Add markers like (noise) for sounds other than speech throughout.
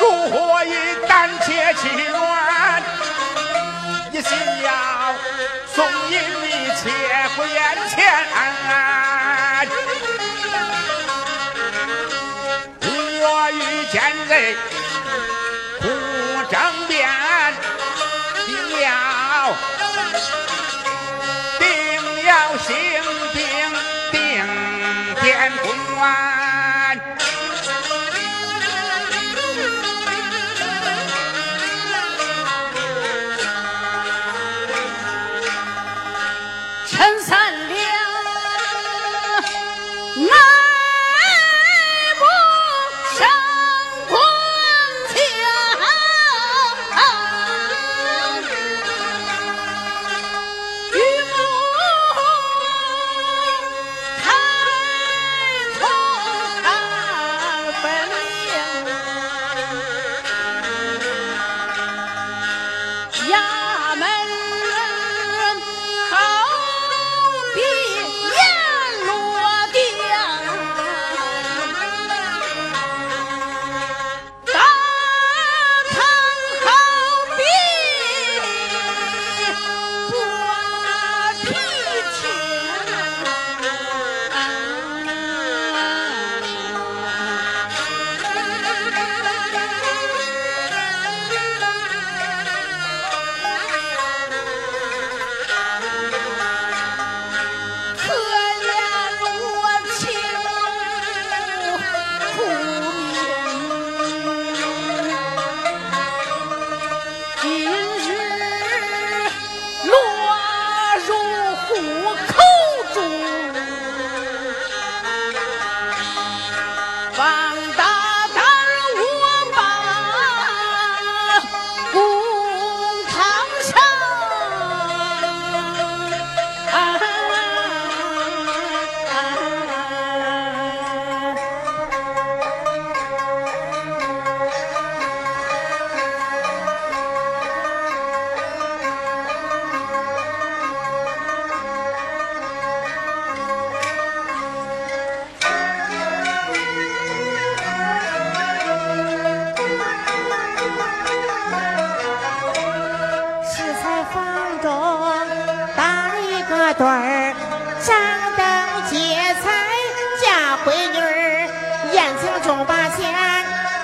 如火一胆怯气软，一心要送银你切回眼前。我遇见人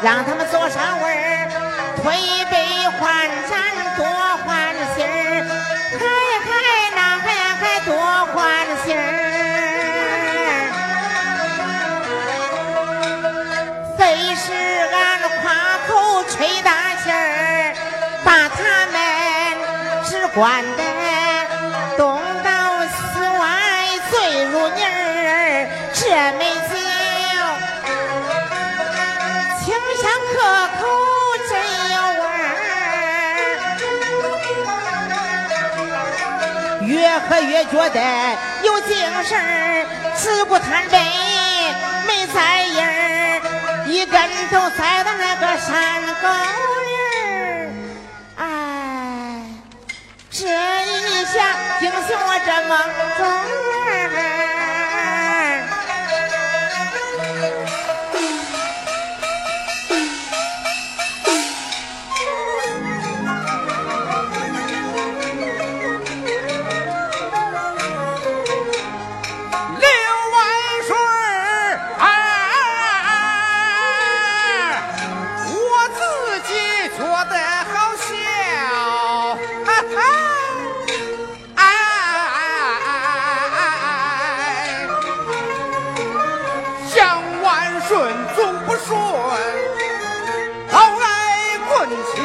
让他们坐上位儿，推杯换盏多欢喜儿，嗨嗨那嗨嗨多欢喜儿。非是俺夸口吹大气儿，把他们只管越觉得有精神儿，只顾贪杯没在意儿，一跟头栽到那个山沟里儿。哎，这一下惊醒我这梦中 having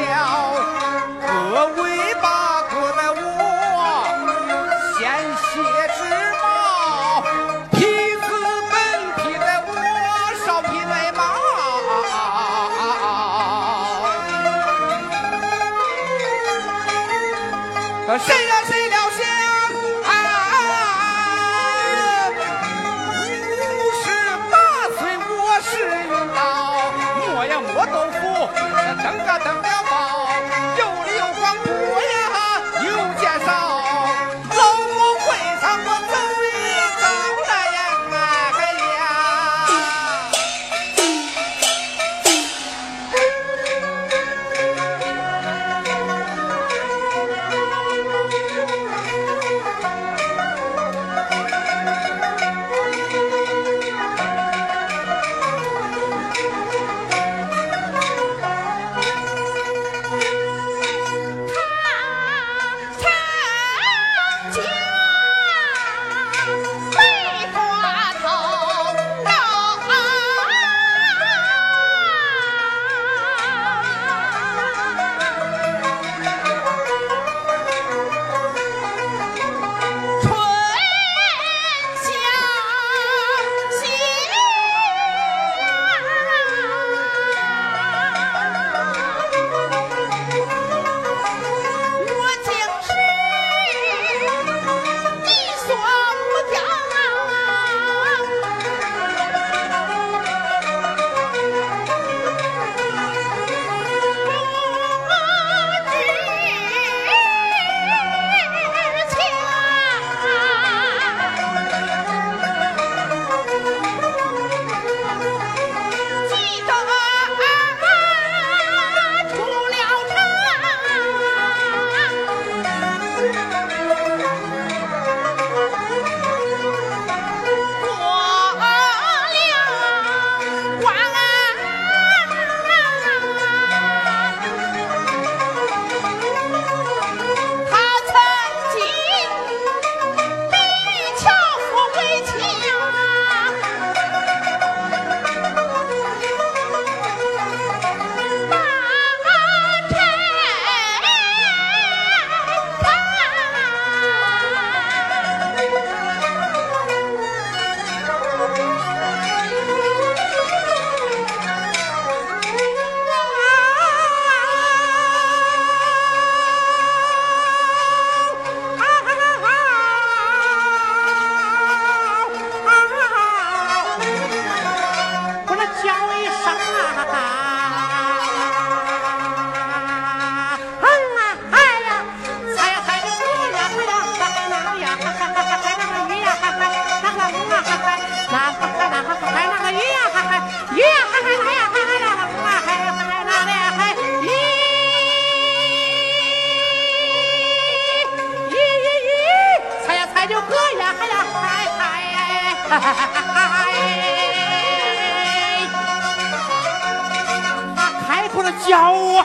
(laughs) 开口了叫我，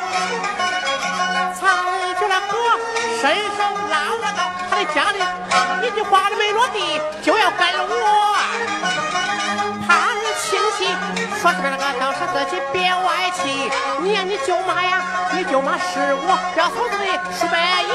才觉得哥伸手拉我到他的家里，一句话都没落地，就要跟我。他是亲戚，说出来那个倒是自己别外气。你呀，你舅妈呀，你舅妈是我表嫂子的叔伯，姨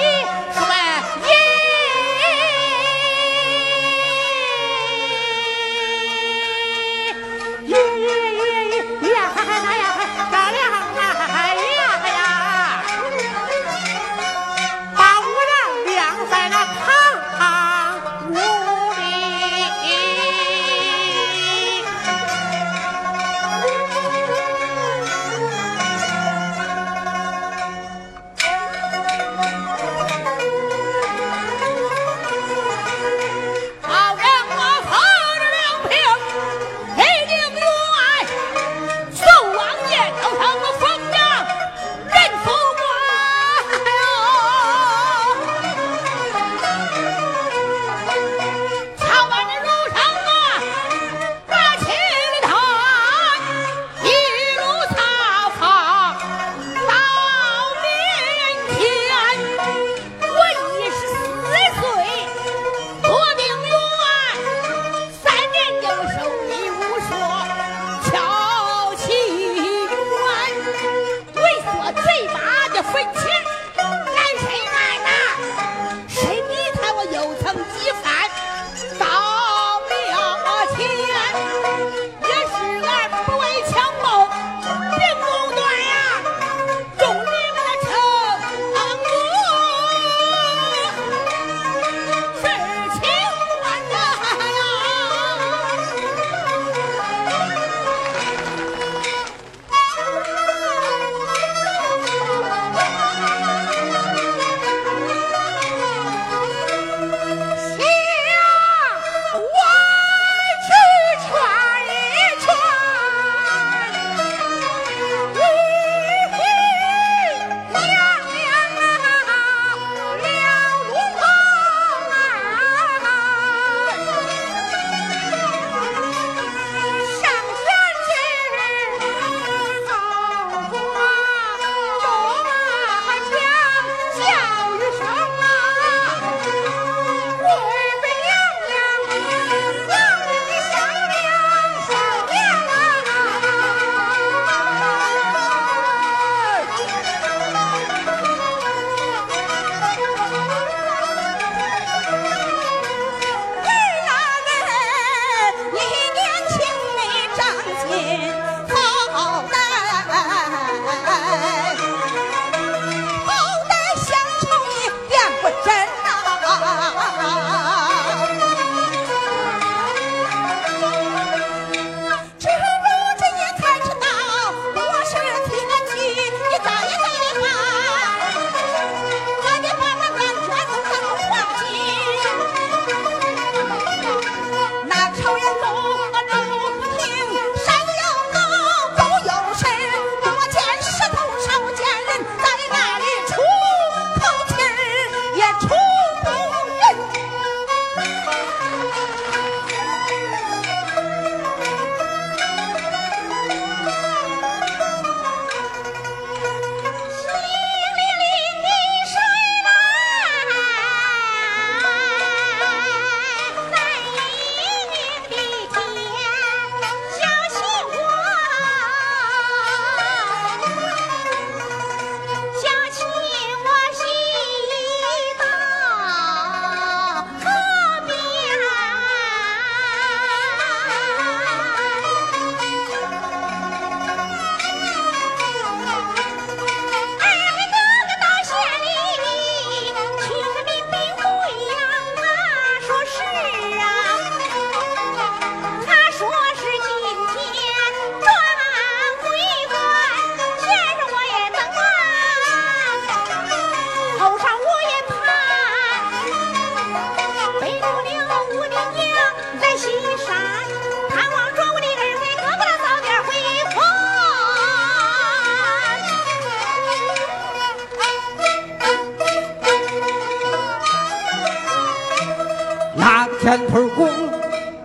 拿个前腿弓，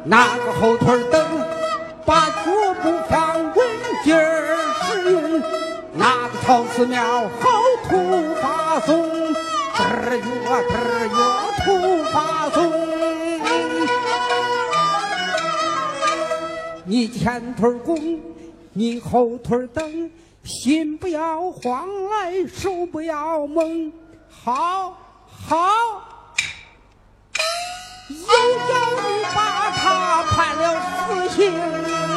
那个后腿蹬，把脚步放稳劲儿使用，那个朝寺庙好土发松，嘚儿哟嘚儿哟土发松。你前腿弓，你后腿蹬，心不要慌来，手不要猛，好好。有妖，你把他判了死刑。